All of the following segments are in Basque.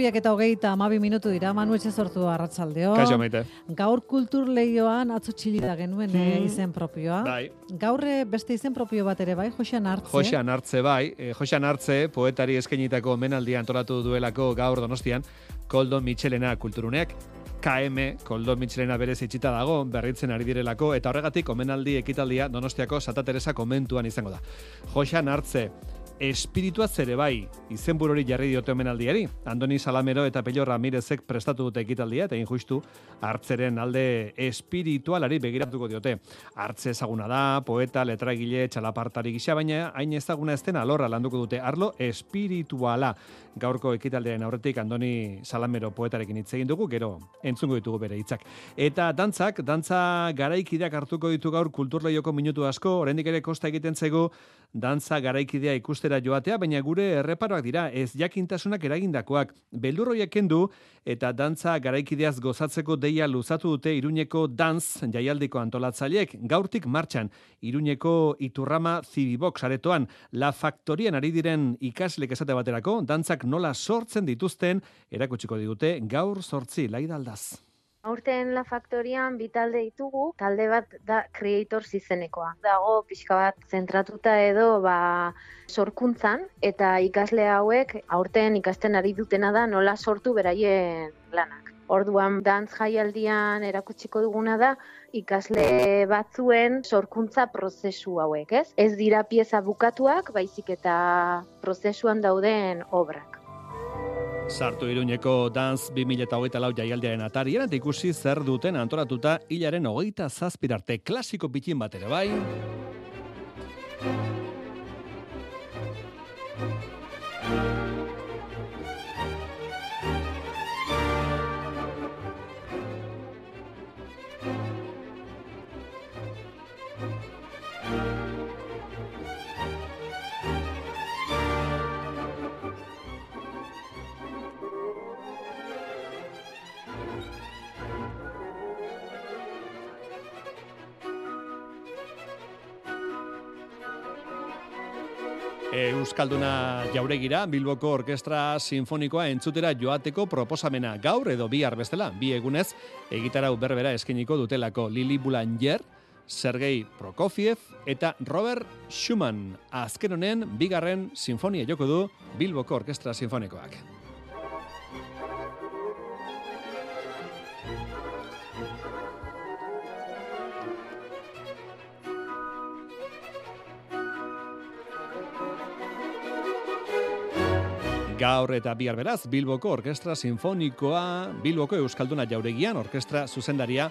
Biak eta hogeita amabi minutu dira, Manu etxe sortu arratzaldeo. Kaixo maite. Gaur kultur lehioan atzo txilida genuen eh, Hmm. izen propioa. Bai. Gaur eh, beste izen propio bat ere bai, Josean Artze. Josean Artze bai, e, Josean Artze poetari eskainitako menaldia antolatu duelako gaur Donostian Koldo Michelena kulturuneak KM Koldo Michelena berez itxita dago, berritzen ari direlako eta horregatik omenaldi ekitaldia Donostiako Santa Teresa komentuan izango da. Josean Artze espiritua zere bai, izenburori jarri diote omenaldiari. Andoni Salamero eta Pello Ramirezek prestatu dute ekitaldia eta injustu hartzeren alde espiritualari begiratuko diote. Hartze ezaguna da, poeta, letragile, txalapartari gisa, baina hain ezaguna ez den alorra landuko dute arlo espirituala. Gaurko ekitaldearen aurretik Andoni Salamero poetarekin hitz egin dugu, gero entzungo ditugu bere hitzak. Eta dantzak, dantza garaikideak hartuko ditu gaur kulturleioko minutu asko, oraindik ere kosta egiten zaigu dantza garaikidea ikustera joatea, baina gure erreparoak dira, ez jakintasunak eragindakoak. Beldurroiak kendu eta dantza garaikideaz gozatzeko deia luzatu dute Iruñeko dantz jaialdiko antolatzaileek gaurtik martxan Iruñeko Iturrama Zibibox aretoan La Factorian ari diren ikaslek esate baterako dantzak nola sortzen dituzten erakutsiko digute gaur sortzi laidaldaz. Aurten La Factorian bi talde ditugu, talde bat da Creators izenekoa. Dago pixka bat zentratuta edo ba, sorkuntzan eta ikasle hauek aurten ikasten ari dutena da nola sortu beraien lanak. Orduan dantz jaialdian erakutsiko duguna da ikasle batzuen sorkuntza prozesu hauek, ez? Ez dira pieza bukatuak, baizik eta prozesuan dauden obrak. Sartu Iruñeko Dance 2024 jaialdiaren atarian eta ikusi zer duten antolatuta hilaren hogeita zazpirarte klasiko pitin bat ere bai. Euskalduna jauregira Bilboko Orkestra Sinfonikoa entzutera joateko proposamena gaur edo bihar bestela, bi egunez egitarau berbera eskeniko dutelako Lili Boulanger, Sergei Prokofiev eta Robert Schumann. Azken honen bigarren sinfonia joko du Bilboko Orkestra Sinfonikoak. Gaur eta bihar beraz, Bilboko Orkestra Sinfonikoa, Bilboko Euskalduna jauregian, orkestra zuzendaria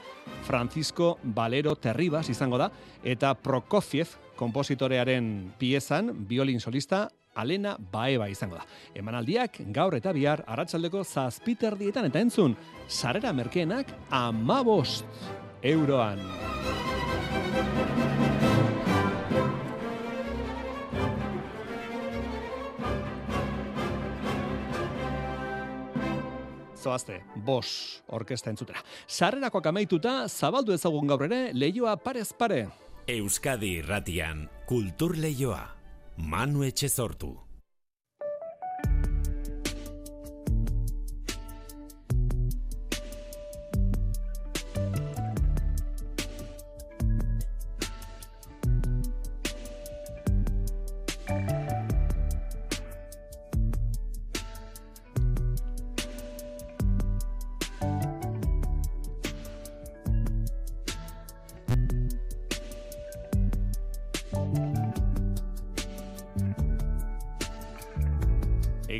Francisco Valero Terribas izango da, eta Prokofiev kompositorearen piezan, violin solista, Alena Baeba izango da. Emanaldiak gaur eta bihar arratsaldeko zazpiterdietan eta entzun, sarera merkeenak amabost euroan. Zoazte, bos orkesta entzutera. Sarrerakoak amaituta, zabaldu ezagun gaur ere, leioa parez pare. Euskadi irratian kultur leioa. Manu etxe sortu.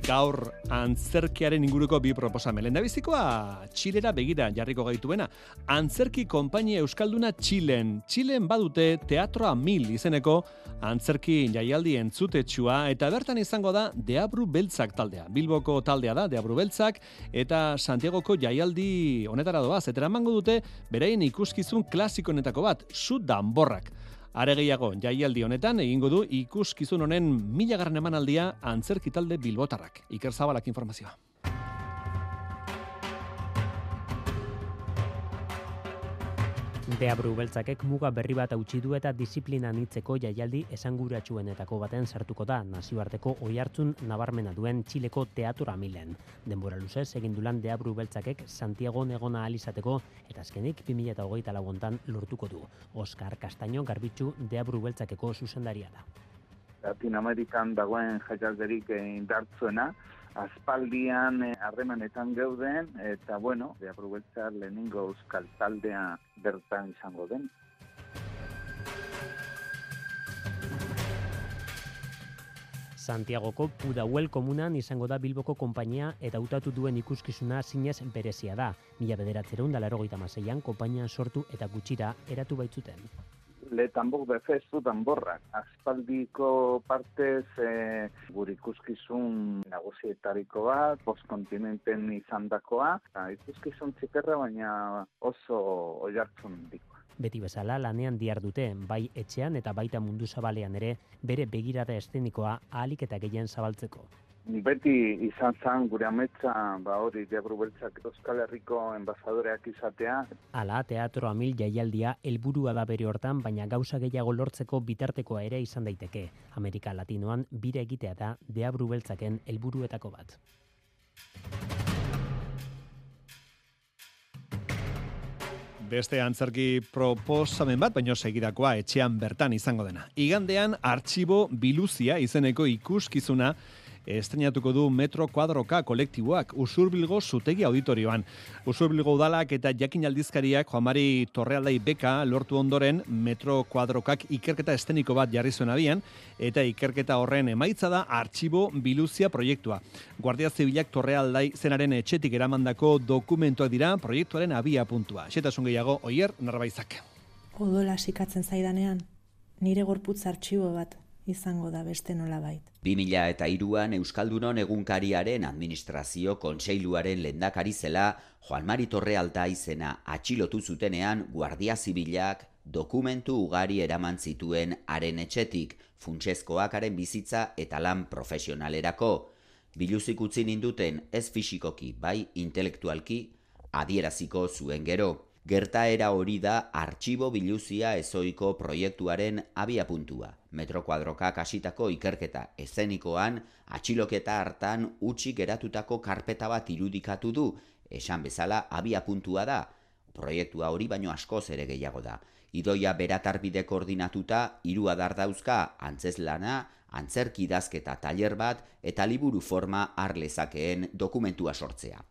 Gaur antzerkiaren inguruko bi proposamen. Lenda bizikoa Txilera begira jarriko gaituena. Antzerki konpainia Euskalduna Txilen. Txilen badute Teatroa Mil izeneko antzerki jaialdi entzutetxua eta bertan izango da Deabru Beltzak taldea. Bilboko taldea da Deabru Beltzak eta Santiagoko jaialdi honetara doaz. Eta emango dute berein ikuskizun klasikonetako bat, zu danborrak. Are gehiago, jaialdi honetan egingo du ikuskizun honen milagarren emanaldia antzerki talde bilbotarrak. Iker Zabalak informazioa. Deabru beltzakek muga berri bat hautsi du eta disiplina nitzeko jaialdi esanguratsuenetako baten sartuko da nazioarteko oihartzun nabarmena duen Txileko teatura milen. Denbora luzez egin dulan Deabru beltzakek Santiago negona alizateko eta azkenik 2008 laguntan lortuko du. Oscar Castaño garbitzu Deabru beltzakeko zuzendaria da. Latin Amerikan dagoen jaialderik indartzuena, aspaldian eh, harremanetan geuden eta bueno, de aprobetza lehenengo euskal taldea bertan izango den. Santiagoko Pudahuel komunan izango da Bilboko konpainia eta hautatu duen ikuskizuna zinez berezia da. Mila bederatzeron da laro maseian konpainian sortu eta gutxira eratu baitzuten le tambor befestu tamborrak. Aspaldiko partez e, gure ikuskizun nagusietariko bat, postkontinenten izan dakoa, ikuskizun txiperra baina oso oiartzun dikoa. Beti bezala lanean diar dute, bai etxean eta baita mundu zabalean ere, bere begirada estenikoa ahalik eta gehien zabaltzeko beti izan zan gure ametsa ba hori diabru beltzak Euskal Herriko enbasadoreak izatea. Ala, teatro amil jaialdia helburua da bere hortan, baina gauza gehiago lortzeko bitartekoa ere izan daiteke. Amerika Latinoan bire egitea da deabru beltzaken helburuetako bat. Beste antzerki proposamen bat, baino segidakoa etxean bertan izango dena. Igandean, artxibo biluzia izeneko ikuskizuna estrenatuko du Metro Kuadroka kolektiboak Usurbilgo zutegi auditorioan. Usurbilgo udalak eta jakin aldizkariak Juanmari Torrealdai beka lortu ondoren Metro Kuadrokak ikerketa esteniko bat jarri zuen abian eta ikerketa horren emaitza da artxibo biluzia proiektua. Guardia Zibilak Torrealdai zenaren etxetik eramandako dokumentuak dira proiektuaren abia puntua. Xetasun gehiago, oier, narbaizak. Odola sikatzen zaidanean, nire gorputz artxibo bat izango da beste nolabait. 2000 eta iruan Euskaldunon egunkariaren administrazio kontseiluaren lendakari zela Juan Mari Torre Alta izena atxilotu zutenean Guardia Zibilak dokumentu ugari eraman zituen haren etxetik funtsezkoakaren bizitza eta lan profesionalerako. Biluzik utzi ninduten ez fisikoki bai intelektualki adieraziko zuen gero. Gertaera hori da artxibo biluzia ezoiko proiektuaren abiapuntua. Metro kuadroka kasitako ikerketa ezenikoan, atxiloketa hartan utxi geratutako karpeta bat irudikatu du, esan bezala abiapuntua da. Proiektua hori baino askoz ere gehiago da. Idoia beratarbide koordinatuta, hiru adar dauzka, antzez lana, antzerki dazketa taller bat eta liburu forma arlezakeen dokumentua sortzea.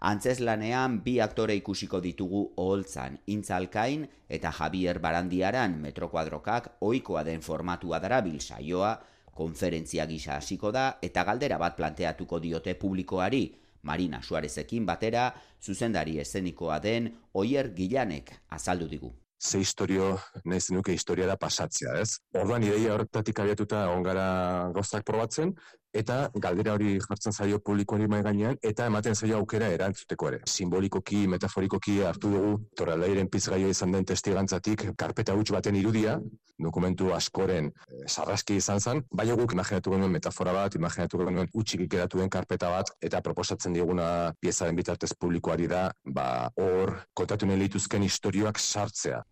Antzez lanean bi aktore ikusiko ditugu oholtzan intzalkain eta Javier Barandiaran metrokuadrokak ohikoa den formatua darabil saioa, konferentzia gisa hasiko da eta galdera bat planteatuko diote publikoari, Marina Suarezekin batera, zuzendari eszenikoa den Oier Gilanek azaldu digu. Ze historio nahi zenuke historia da pasatzea, ez? Orduan ideia horretatik abiatuta ongara gauzak probatzen, eta galdera hori jartzen zaio publikoari mai gainean eta ematen zaio aukera erantzuteko ere. Simbolikoki, metaforikoki hartu dugu torralairen pizgaio izan den testigantzatik karpeta huts baten irudia, dokumentu askoren e, sarraski izan zen, bai guk imaginatu genuen metafora bat, imaginatu genuen utxik ikeratu den karpeta bat, eta proposatzen diguna piezaren bitartez publikoari da, ba, hor, kontatu nahi lituzken historioak sartzea.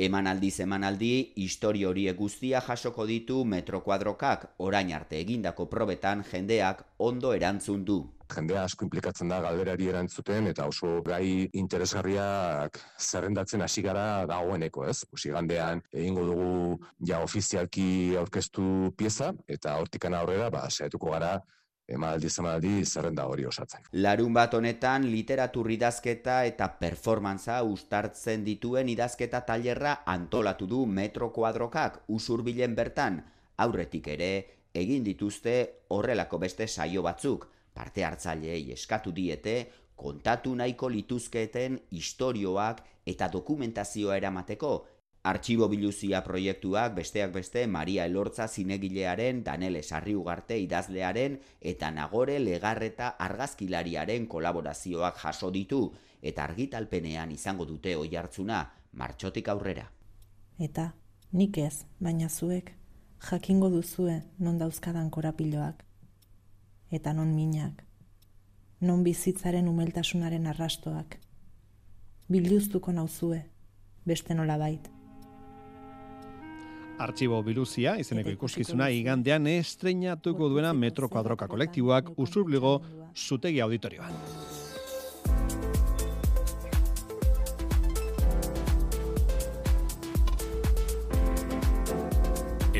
Emanaldiz emanaldi, histori horiek guztia jasoko ditu metrokuadrokak orain arte egindako probetan jendeak ondo erantzun du. Jendea asko implikatzen da galderari erantzuten eta oso gai interesgarriak zerrendatzen hasi gara dagoeneko, ez? Usi gandean egingo dugu ja ofizialki aurkeztu pieza eta hortikan aurrera ba saiatuko gara emaldi zemaldi zerrenda hori osatzen. Larun bat honetan literatur idazketa eta performantza ustartzen dituen idazketa tailerra antolatu du metro kuadrokak usurbilen bertan, aurretik ere egin dituzte horrelako beste saio batzuk, parte hartzaileei eskatu diete, kontatu nahiko lituzketen istorioak eta dokumentazioa eramateko, Artxibo biluzia proiektuak besteak beste Maria Elortza zinegilearen, Danele Sarriugarte idazlearen eta Nagore Legarreta argazkilariaren kolaborazioak jaso ditu eta argitalpenean izango dute oi hartzuna, martxotik aurrera. Eta, nik ez, baina zuek, jakingo duzue non dauzkadan korapiloak. Eta non minak. Non bizitzaren umeltasunaren arrastoak. Bilduztuko nauzue, beste nola baita. Artxibo Biluzia, izeneko ikuskizuna, igandean estreinatuko duena Metro Kuadroka kolektiboak usurbligo zutegi auditorioan.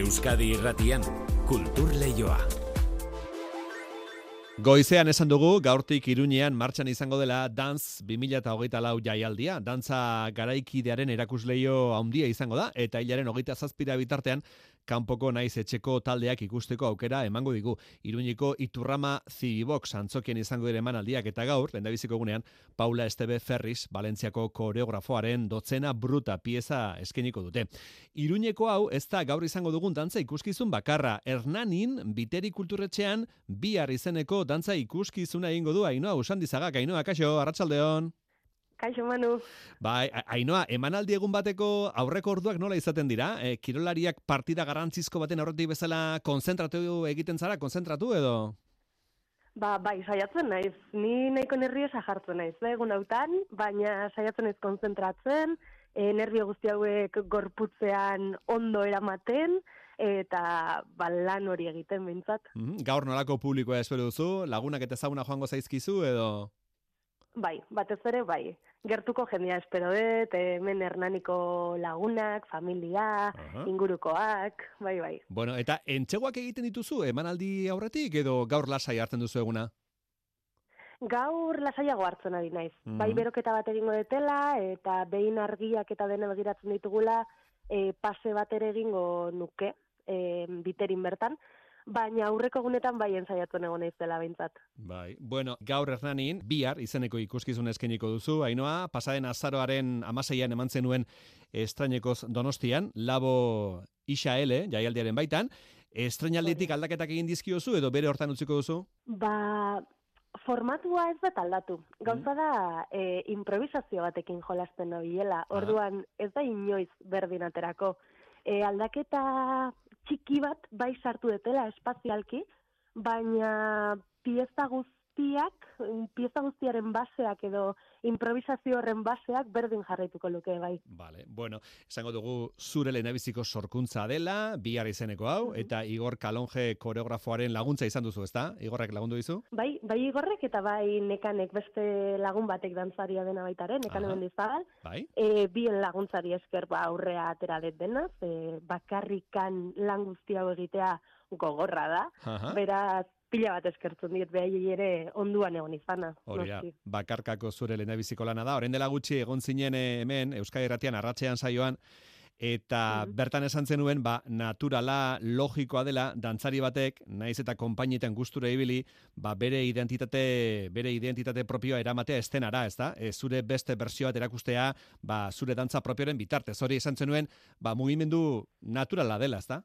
Euskadi irratian, kultur lehioa. Goizean esan dugu, gaurtik iruñean martxan izango dela Dance 2008 lau jaialdia. Dantza garaikidearen erakusleio handia izango da, eta hilaren hogeita zazpira bitartean, kanpoko naiz etxeko taldeak ikusteko aukera emango digu. Iruñiko Iturrama Zibibox antzokien izango dire emanaldiak eta gaur, lendabiziko egunean, Paula Estebe Ferris, Valentziako koreografoaren dotzena bruta pieza eskeniko dute. Iruñeko hau, ez da gaur izango dugun dantza ikuskizun bakarra. Hernanin, biteri kulturretxean, bihar izeneko dantza ikuskizuna egingo du, Ainoa, usandizagak, Ainoa, kaixo, arratsaldeon. Kaixo Manu. Bai, Ainoa, emanaldi egun bateko aurreko orduak nola izaten dira? E, kirolariak partida garrantzizko baten aurretik bezala konzentratu egiten zara, konzentratu edo? Ba, bai, saiatzen naiz. Ni nahiko nerviosa jartzen naiz, da egun hautan, baina saiatzen naiz konzentratzen, e, nervio guzti hauek gorputzean ondo eramaten, eta ba, lan hori egiten behintzat. Mm Gaur nolako publikoa espero duzu? Lagunak eta ezaguna joango zaizkizu edo? Bai, batez ere bai gertuko jendia espero dut, hemen hernaniko lagunak, familia, ingurukoak, bai, bai. Bueno, eta entxeguak egiten dituzu, emanaldi aurretik edo gaur lasai hartzen duzu eguna? Gaur lasaiago hartzen ari naiz. Bai, beroketa bat egingo detela, eta behin argiak eta dena begiratzen ditugula, e, pase bat ere egingo nuke, e, biterin bertan, baina aurreko gunetan bai ensaiatzen egon naiz dela beintzat. Bai. Bueno, gaur Hernanin bihar izeneko ikuskizun eskeniko duzu. Ainoa, pasaden azaroaren 16 eman zenuen Estrainekoz Donostian, Labo Isa jaialdiaren baitan. Estrainalditik aldaketak egin dizkiozu edo bere hortan utziko duzu? Ba, formatua ez bat aldatu. Gauza da, e, improvisazio batekin jolasten nabilela. Orduan, ez da inoiz berdin aterako. E, aldaketa txiki bat bai sartu detela espazialki, baina pieza guztiak, pieza guztiaren baseak edo improvisazio horren baseak berdin jarraituko luke bai. Vale, bueno, esango dugu zure lehenabiziko sorkuntza dela, bihar izeneko hau, eta Igor Kalonje koreografoaren laguntza izan duzu, ezta? Igorrek lagundu dizu? Bai, bai Igorrek eta bai nekanek beste lagun batek dantzaria dena baitaren, nekan egon dizabal. Bai. E, bien laguntzari esker ba aurrea atera det denaz, e, bakarrikan lan guzti hau egitea gogorra da. Beraz, pila bat eskertzen diet behai ere onduan egon izana. Hori bakarkako zure lehenabiziko lana da. Horen dela gutxi egon zinen eh, hemen, Euskadi Erratian, arratxean saioan, eta mm. bertan esan zenuen, ba, naturala, logikoa dela, dantzari batek, naiz eta konpainietan gustura ibili, ba, bere identitate, bere identitate propioa eramatea estenara, ez da? E, zure beste bersioa erakustea, ba, zure dantza propioaren bitartez. Hori esan zenuen, ba, mugimendu naturala dela, ez da?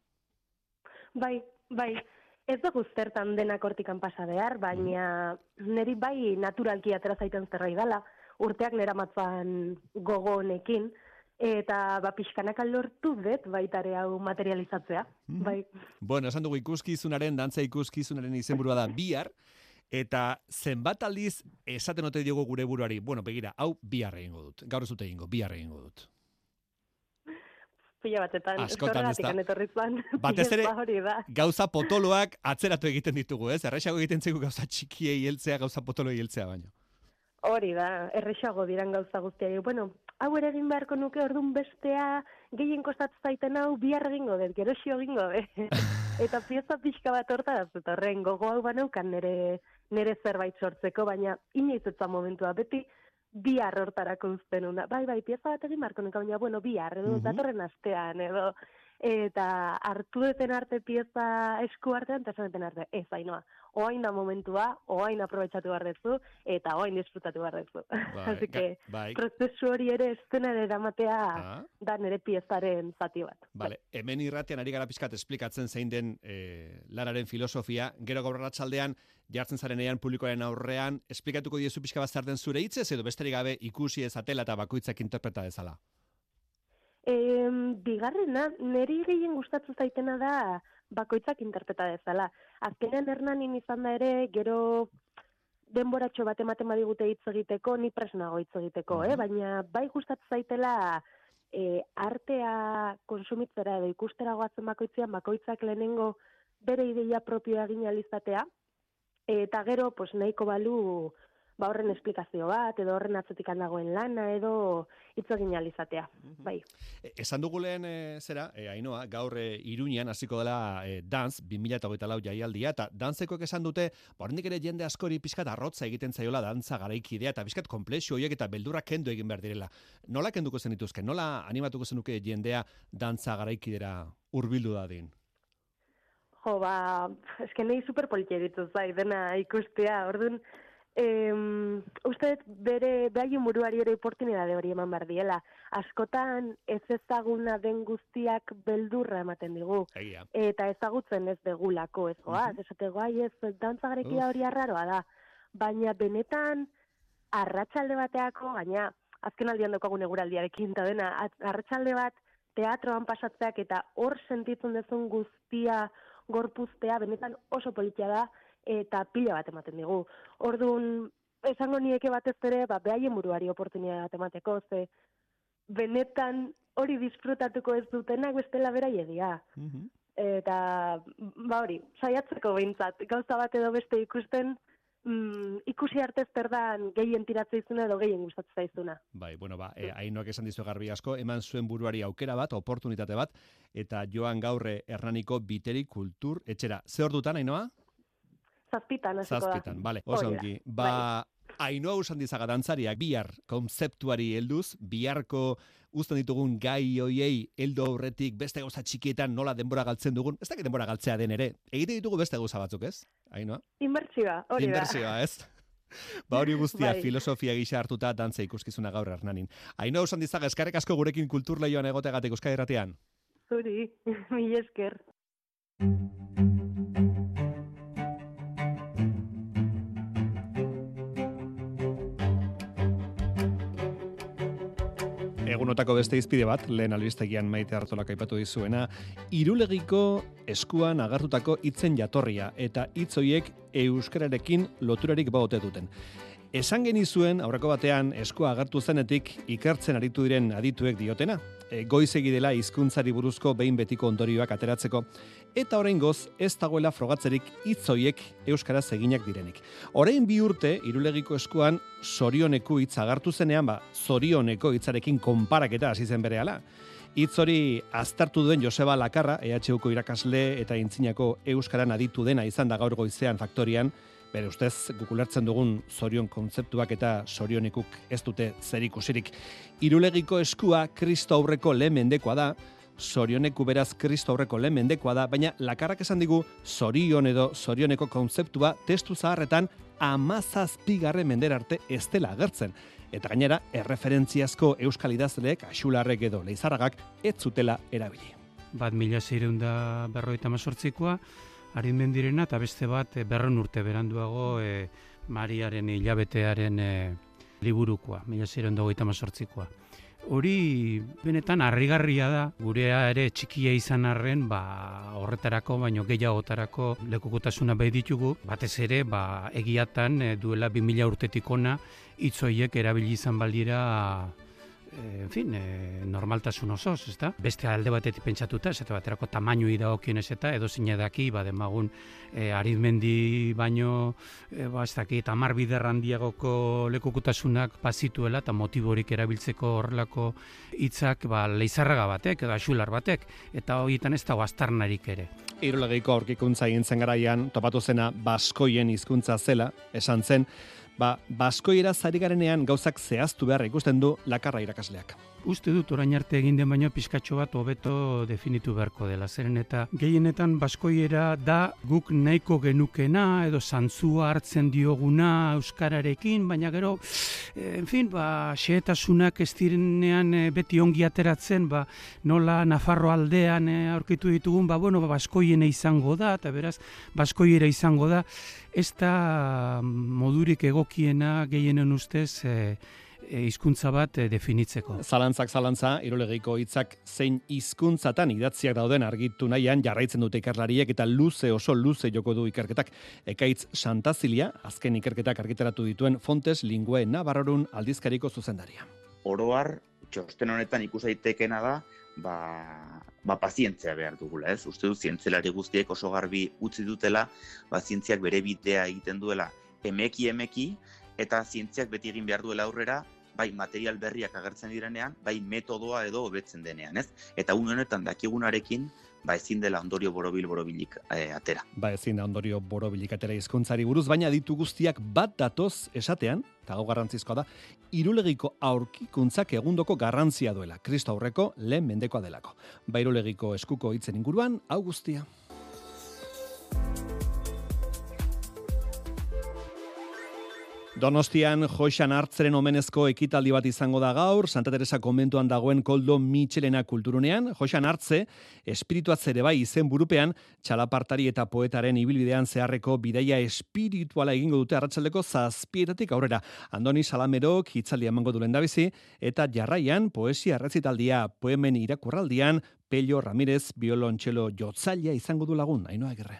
Bai, bai. Ez dugu zertan denak hortikan pasa behar, baina niri bai naturalki atera zaiten zerrai dela, urteak nera matzan gogo honekin, eta ba pixkanak lortu dut baitare hau materializatzea. Mm bai. Bueno, esan dugu ikuskizunaren, dantza ikuskizunaren izenburua da bihar, eta zenbat aldiz esaten ote diogu gure buruari, bueno, begira, hau bihar egingo dut, gaur ez dut egingo, bihar egingo dut pila batetan. Askotan ez da. Batez ere, gauza potoloak atzeratu egiten ditugu, ez? Errexago egiten zaigu gauza txikiei heltzea, gauza potolo heltzea baino. Hori da, errexago diran gauza guztia. Bueno, hau ere egin beharko nuke ordun bestea gehien kostatzen zaiten hau bihar egingo dut, gero egingo dut. Eta pieza pixka bat horta da, eta horren gogo hau baneukan nere, nere zerbait sortzeko, baina inoiz momentua beti, bihar hortarako uzten una. Bai, bai, pieza bat egin marko baina, bueno, bihar, edo, uh datorren astean, edo, eta hartu duten arte pieza esku artean, eta esan arte, ez hainoa, oain da momentua, oain aprobetsatu behar dezu, eta oain disfrutatu behar dezu. Bai, Así que, bai. prozesu hori ere estenera eramatea Ah. da nire piezaren zati bat. Vale, hemen irratean ari gara pizkat esplikatzen zein den e, lararen filosofia, gero gaur arratsaldean jartzen zarenean publikoaren aurrean, esplikatuko diezu pixka bat zer den zure hitzez edo besterik gabe ikusi ezatela eta bakoitzak interpreta dezala. Em, bigarrena, niri gehien gustatzen zaitena da bakoitzak interpreta dezala. Azkenean hernanin izan da ere, gero denboratxo bat ematen badigute hitz egiteko, ni presnago hitz egiteko, eh? baina bai gustatzen zaitela e, artea konsumitzera edo ikustera goatzen bakoitzean, bakoitzak lehenengo bere ideia propioa egin alizatea, eta gero, pues, nahiko balu ba horren esplikazio bat, edo horren atzetik dagoen lana, edo hitz egin alizatea. Bai. E, esan dugu lehen e, zera, e, Ainoa, gaur e, Iruñan hasiko dela e, dance 2024 jaialdia eta dantzekoek esan dute, ba ere jende askori pixkat arrotza egiten zaiola dantza garaikidea eta pixkat komplexu horiek eta beldurra kendu egin behar direla. Nola kenduko zenituzke? Nola animatuko zenuke jendea dantza garaikidera hurbildu dadin? Jo, ba, eske nahi superpolitia ditu zai, dena ikustea, orduan, em, uste bere, behaien buruari ere oportunidade hori eman behar diela. Askotan ez ezaguna den guztiak beldurra ematen digu. Egia. Eta ezagutzen ez begulako, ez goaz, Mhm. esate guai ez dantza garekia Uf. hori arraroa da. Baina benetan arratsalde bateako, gaina azken aldian daukagun eguraldiarekin, eta dena, at- arratsalde bat teatroan pasatzeak eta hor sentitzen duzun guztia gorpuztea benetan oso politia da eta pila bat ematen digu. Orduan, esango nieke batez ere, ba, behaien buruari oportunidade bat emateko, ze benetan hori disfrutatuko ez dutenak bestela beraiegia. Eta, ba hori, saiatzeko behintzat, gauza bat edo beste ikusten, mm, ikusi arte zer dan gehien tiratzea izuna edo gehien gustatzen zaizuna. Bai, bueno, ba, e, Ainoak esan dizu garbi asko, eman zuen buruari aukera bat, oportunitate bat, eta joan gaurre Hernaniko biteri kultur etxera. Ze ordutan, Ainoa? Zazpitan, hasiko da. Zazpitan, bale, oso ongi. Ba, Ainoa usan dizaga dantzariak bihar kontzeptuari helduz, biharko uzten ditugun gai hoiei heldu aurretik beste gauza txikietan nola denbora galtzen dugun, ez dakit denbora galtzea den ere, egite ditugu beste gauza batzuk, ez? Ainoa? Inbertsioa, hori da. Inbertsioa, ez? Ba hori guztia Bai. filosofia gisa hartuta dantza ikuskizuna gaur hernanin. Ainoa usan dizaga eskarek asko gurekin kultur lehioan egotegatik Euskadi Irratian. Zuri, mil esker. Egunotako beste izpide bat, lehen albistegian maite hartolak aipatu dizuena, irulegiko eskuan agartutako hitzen jatorria eta hitz hoiek euskararekin loturarik baote duten. Esan genizuen aurreko batean eskua agertu zenetik ikertzen aritu diren adituek diotena, e, goizegi dela hizkuntzari buruzko behin betiko ondorioak ateratzeko, eta oraingoz ez dagoela frogatzerik hitz hoiek euskaraz eginak direnik. Orain bi urte irulegiko eskuan zorioneko hitz agertu zenean, ba, zorioneko hitzarekin konparaketa hasi zen berehala. Hitz hori aztertu duen Joseba Lakarra, EHUko irakasle eta intzinako euskaran aditu dena izan da gaur goizean faktorian, bere ustez gukulertzen dugun zorion kontzeptuak eta zorionekuk ez dute zerikusirik. Irulegiko eskua Kristo aurreko lehen mendekoa da, zorioneku beraz Kristo aurreko lehen mendekoa da, baina lakarrak esan digu zorion edo zorioneko kontzeptua testu zaharretan amazazpigarren mendera arte ez dela agertzen. Eta gainera, erreferentziazko euskal idazleek, axularrek edo leizarragak, ez zutela erabili. bat mila zeireunda berroita mazortzikoa, arinmendirena eta beste bat eh, berron urte beranduago e, Mariaren hilabetearen e, liburukoa, mila zeireunda hogeita mazortzikoa. Hori benetan harrigarria da, gurea ere txikia izan arren, ba, horretarako, baino gehiagotarako lekukotasuna bai ditugu, batez ere, ba, egiatan e, duela 2000 urtetik ona, hitzoiek erabili izan baldira en fin, eh, normaltasun osoz, ezta? Beste alde batetik pentsatuta, esate baterako tamainui dagokionez eta edo daki, ba demagun eh, arizmendi baino eh, ba ez dakit 10 bider handiagoko lekukutasunak bazituela eta motiborik erabiltzeko horrelako hitzak ba leizarraga batek edo axular batek eta horietan ez dago aztarnarik ere. Irulegeiko aurkikuntza egin zen garaian, topatu zena baskoien hizkuntza zela, esan zen, ba, baskoiera zari garenean gauzak zehaztu behar ikusten du lakarra irakasleak. Uste dut orain arte egin den baino pizkatxo bat hobeto definitu beharko dela. Zeren eta gehienetan baskoiera da guk nahiko genukena edo zantzua hartzen dioguna euskararekin, baina gero, eh, en fin, ba, xehetasunak ez direnean eh, beti ongi ateratzen, ba, nola Nafarro aldean eh, aurkitu ditugun, ba, bueno, ba, baskoiena izango da, eta beraz, baskoiera izango da, ez da modurik egokiena gehienen ustez e, hizkuntza bat e, definitzeko. Zalantzak zalantza, irolegiko hitzak zein hizkuntzatan idatziak dauden argitu nahian jarraitzen dute ikerlariek eta luze oso luze joko du ikerketak. Ekaitz Santazilia, azken ikerketak argitaratu dituen Fontes Lingue Navarrorun aldizkariko zuzendaria. Oroar, txosten honetan ikusaitekena da, ba, ba pazientzia behar dugula, ez? Uste du zientzelari guztiek oso garbi utzi dutela, ba zientziak bere bidea egiten duela emeki emeki eta zientziak beti egin behar duela aurrera bai material berriak agertzen direnean, bai metodoa edo hobetzen denean, ez? Eta une honetan dakigunarekin, ba ezin dela ondorio borobil borobilik e, atera. Ba ezin da ondorio borobilik atera hizkuntzari buruz, baina ditu guztiak bat datoz esatean, eta gau garrantzizkoa da, irulegiko aurkikuntzak egundoko garrantzia duela, kristo aurreko lehen mendekoa delako. Ba irulegiko eskuko hitzen inguruan, hau guztia. Donostian Joxan hartzeren omenezko ekitaldi bat izango da gaur, Santa Teresa konbentuan dagoen koldo Michelena kulturunean, Joxan hartze, espirituat zere bai izen burupean, txalapartari eta poetaren ibilbidean zeharreko bidaia espirituala egingo dute arratsaldeko zazpietatik aurrera. Andoni Salamerok hitzaldi emango du dabizi, eta jarraian poesia errezitaldia poemen irakurraldian, Pello Ramirez biolontxelo jotzalia izango du lagun, hainoa gerre.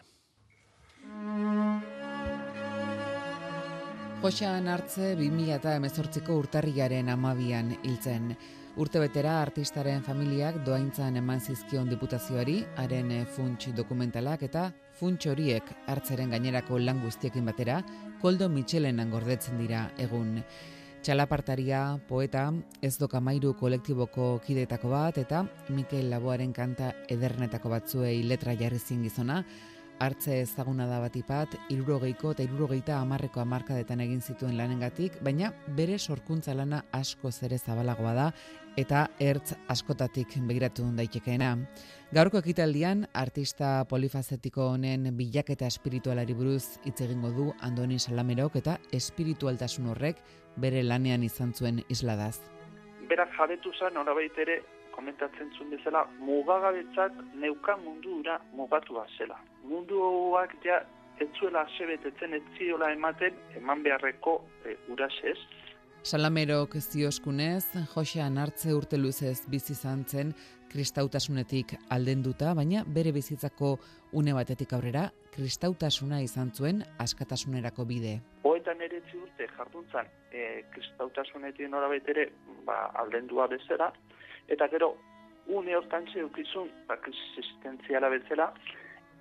Josean hartze 2018ko urtarriaren amabian hiltzen. Urte betera artistaren familiak doaintzan eman zizkion diputazioari, haren funts dokumentalak eta funts horiek hartzeren gainerako lan guztiekin batera, Koldo Michelenan gordetzen dira egun. Txalapartaria, poeta, ez dokamairu kolektiboko kidetako bat eta Mikel Laboaren kanta edernetako batzuei letra jarri gizona, hartze ezaguna da batipat, irurogeiko eta irurogeita amarreko amarkadetan egin zituen lanengatik, baina bere sorkuntza lana asko zere zabalagoa da eta ertz askotatik begiratu daitekeena. Gaurko ekitaldian, artista polifazetiko honen bilaketa espiritualari buruz hitz egingo du Andoni Salamerok eta espiritualtasun horrek bere lanean izan zuen isladaz. Berak jabetu zen, horabait ere, komentatzen zuen bezala, mugagabetzak neuka mundura mugatua zela. Munduak ja etzuela asebetetzen etziola ematen eman beharreko e, urasez. Salamerok zioskunez, Josean hartze urte luzez bizi zen kristautasunetik aldenduta, baina bere bizitzako une batetik aurrera kristautasuna izan zuen askatasunerako bide. Hoetan ere urte jarduntzan e, kristautasunetik norabait ere ba, aldendua bezala, eta gero une hortan zeukizun ba, existentziala bezala,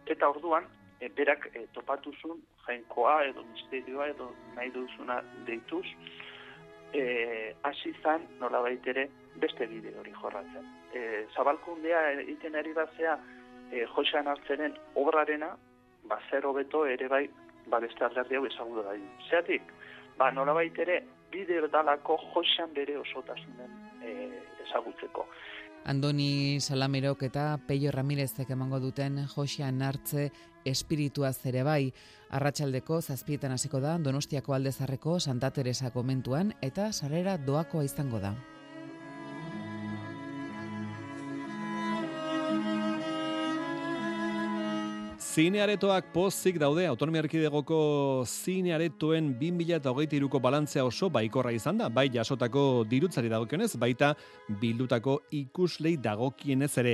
eta orduan e, berak e, topatuzun jainkoa edo misterioa edo nahi duzuna deituz, e, hasi zan nola baitere beste bide hori jorratzen. E, zabalkundea egiten ari bazea e, josean hartzenen obrarena, ba zer hobeto ere bai ba beste alderdi hau ezagutu da. Zeatik, ba nola baitere bide dalako josean bere osotasunen e, ezagutzeko. Andoni Salamerok eta Peio Ramirezek emango duten Josean hartze espiritua zere bai. Arratxaldeko zazpietan hasiko da Donostiako aldezarreko Santa Teresa komentuan eta sarera doakoa izango da. Zinearetoak pozik daude, autonomia erkidegoko zinearetoen 2008ko balantzea oso baikorra izan da, bai jasotako dirutzari dagokionez, baita bildutako ikuslei dagokienez ere.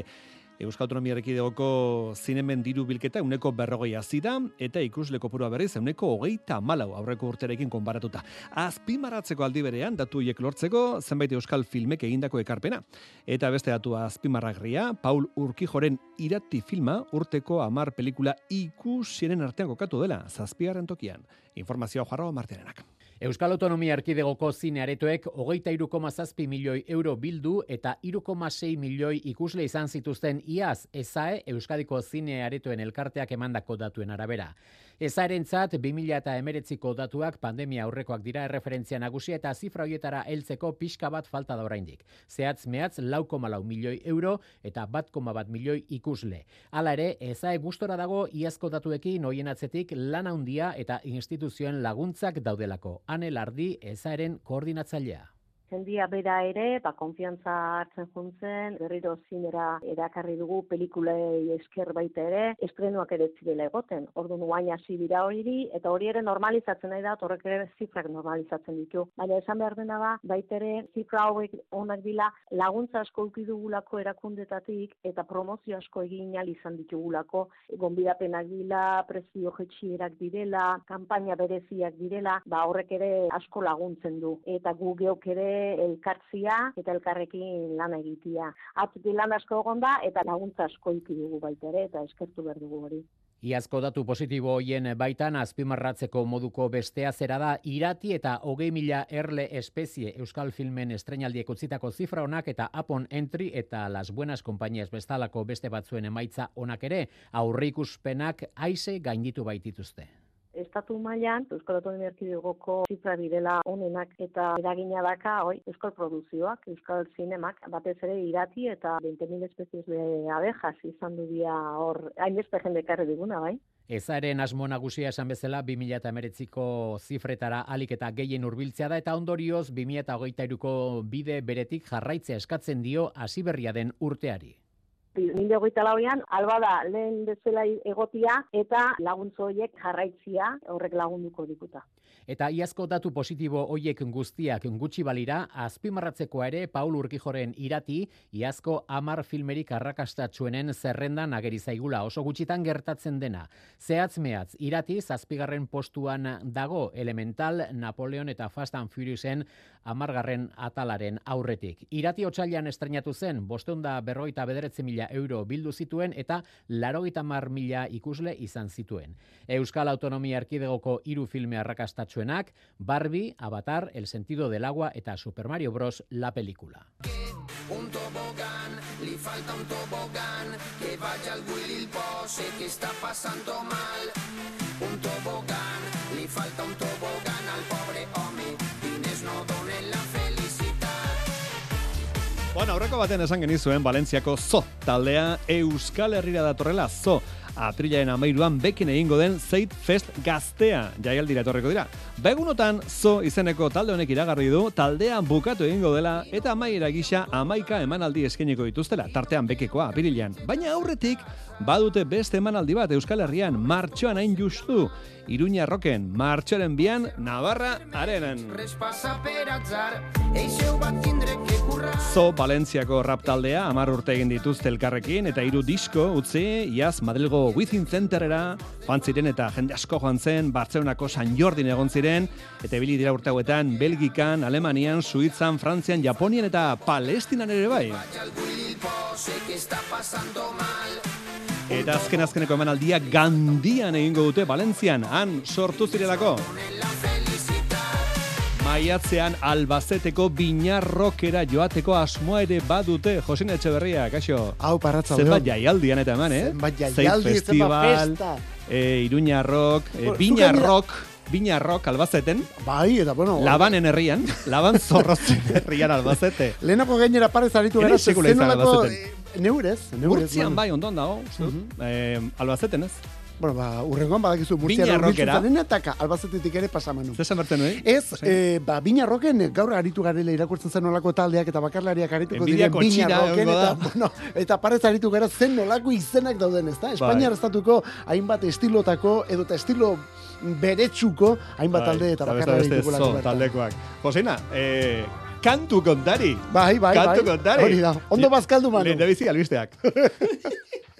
Euskal Autonomia Erkidegoko zinemen diru bilketa uneko berrogei azida, eta ikusle kopurua berriz uneko hogeita malau aurreko urterekin konparatuta. Azpimaratzeko aldi berean, datu hiek lortzeko, zenbait Euskal filmek egindako ekarpena. Eta beste datu azpimarragria, Paul Urkijoren irati filma urteko amar pelikula ikusienen artean kokatu dela, zazpigarren tokian. Informazioa jarroa martianenak. Euskal Autonomia Erkidegoko zine aretoek hogeita irukoma zazpi milioi euro bildu eta irukoma sei milioi ikusle izan zituzten iaz ezae Euskadiko zine aretoen elkarteak emandako datuen arabera. Ezarentzat 2000 eta emeretziko datuak pandemia aurrekoak dira erreferentzia nagusia eta zifra hoietara heltzeko pixka bat falta da oraindik. Zehatz mehatz lau milioi euro eta bat bat milioi ikusle. Hala ere, ezae gustora dago iazko datuekin hoien atzetik lan handia eta instituzioen laguntzak daudelako. Ane Lardi ezaeren koordinatzailea jendia bera ere, ba, konfiantza hartzen juntzen, berriro zinera erakarri dugu pelikulei esker baita ere, estrenuak ere zirela egoten. Ordu nuain hasi dira hori, eta hori ere normalizatzen nahi da, horrek ere zifrak normalizatzen ditu. Baina esan behar dena da, baita ere zifra hauek onak dila laguntza asko uki dugulako erakundetatik, eta promozio asko egin izan ditugulako, gonbidapenak dila, prezio jetxierak direla, kanpaina bereziak direla, ba horrek ere asko laguntzen du. Eta gu geok ere elkartzia eta elkarrekin lan egitia. Atzuti lan asko egon da eta laguntza asko iki dugu baita ere eta eskertu behar dugu hori. Iazko datu positibo hoien baitan azpimarratzeko moduko bestea zera da irati eta hogei mila erle espezie Euskal Filmen estrenaldiek utzitako zifra honak eta Apon Entry eta Las Buenas Compañías bestalako beste batzuen emaitza onak ere aurrikuspenak aize gainditu baitituzte estatu mailan Euskal Autonomia Erkidegoko zifra direla onenak eta eragina daka hoi euskal produzioak, euskal zinemak, batez ere irati eta 20.000 espezies de abejas izan du dia hor, hain beste jende karri diguna, bai? Ezaren asmo nagusia esan bezala 2008ko zifretara alik eta gehien urbiltzea da eta ondorioz 2008ko bide beretik jarraitzea eskatzen dio hasiberria den urteari. Nire hogeita lauean, alba da lehen bezala egotia eta laguntzo horiek jarraitzia horrek lagunduko dikuta. Eta iazko datu positibo hoiek guztiak gutxi balira, azpimarratzeko ere Paul Urkijoren irati, iazko amar filmerik arrakastatxuenen zerrendan ageri zaigula oso gutxitan gertatzen dena. Zehatz mehatz, irati zazpigarren postuan dago elemental Napoleon eta Fast and Furiousen amargarren atalaren aurretik. Irati otxailan estrenatu zen, bosteunda berroita bederetzen mila euro bildu zituen eta laroita mar mila ikusle izan zituen. Euskal Autonomia Erkidegoko hiru filme arrakastatxuenak, Barbie, Avatar, El sentido del agua eta Super Mario Bros. la película. Bueno, aurreko baten esan genizuen Valentziako zo taldea Euskal Herrira datorrela zo aprilaren amairuan bekin egingo den Zeit Fest gaztea jaialdira etorreko dira. Begunotan, zo izeneko talde honek iragarri du, taldea bukatu egingo dela eta amaiera gisa amaika emanaldi eskeniko dituztela, tartean bekekoa, apirilean. Baina aurretik, badute beste emanaldi bat Euskal Herrian, martxoan hain justu, Iruña Roken, martxoren bian, Navarra arenen. Zo Valentziako rap taldea, amar urte egin dituzte elkarrekin, eta hiru disko utzi, iaz Madrilgo Within Centerera, joan ziren eta jende asko joan zen, Bartzeunako San Jordin egon ziren, eta bili dira urte hauetan, Belgikan, Alemanian, Suitzan, Frantzian, Japonian eta Palestinan ere bai. Eta azken azkeneko emanaldia gandian egingo dute Valentzian, han sortu zirelako. Maiatzean albazeteko binarrokera joateko asmoa ere badute Josin Etxeberria, kaixo. Hau, parratza. Zenbat jaialdian eta eman, eh? Zenbat jaialdi, zenbat festa. E, Iruña Rock, e, Biña Rock, Biña Rock albazeten. Bai, eta bueno. Labanen herrian, laban zorrotzen herrian albazete. Lehenako gainera parez aritu gara, zenolako neurez, neurez. Urtzian bai, ondon dago, uh -huh. eh, albazeten ez. Bueno, ba, urrengoan badakizu Murcia rokera. eta albazetetik ere pasamanu. Zesan berten, eh? Ez, eh, ba, Biña Roken gaur aritu garela irakurtzen zen nolako taldeak eta bakarlariak arituko diren Biña Roken eta, bueno, eta parez aritu gara zen nolako izenak dauden, ezta? Bai. Espainiar estatuko hainbat estilotako edo eta estilo beretsuko hainbat bai, talde eta bakarlari arituko lako taldekoak. Josina, eh, kantu kontari. Bai, bai, kantu bai. kontari. Hori da, ondo bazkaldu manu. Lehen da bizi albisteak.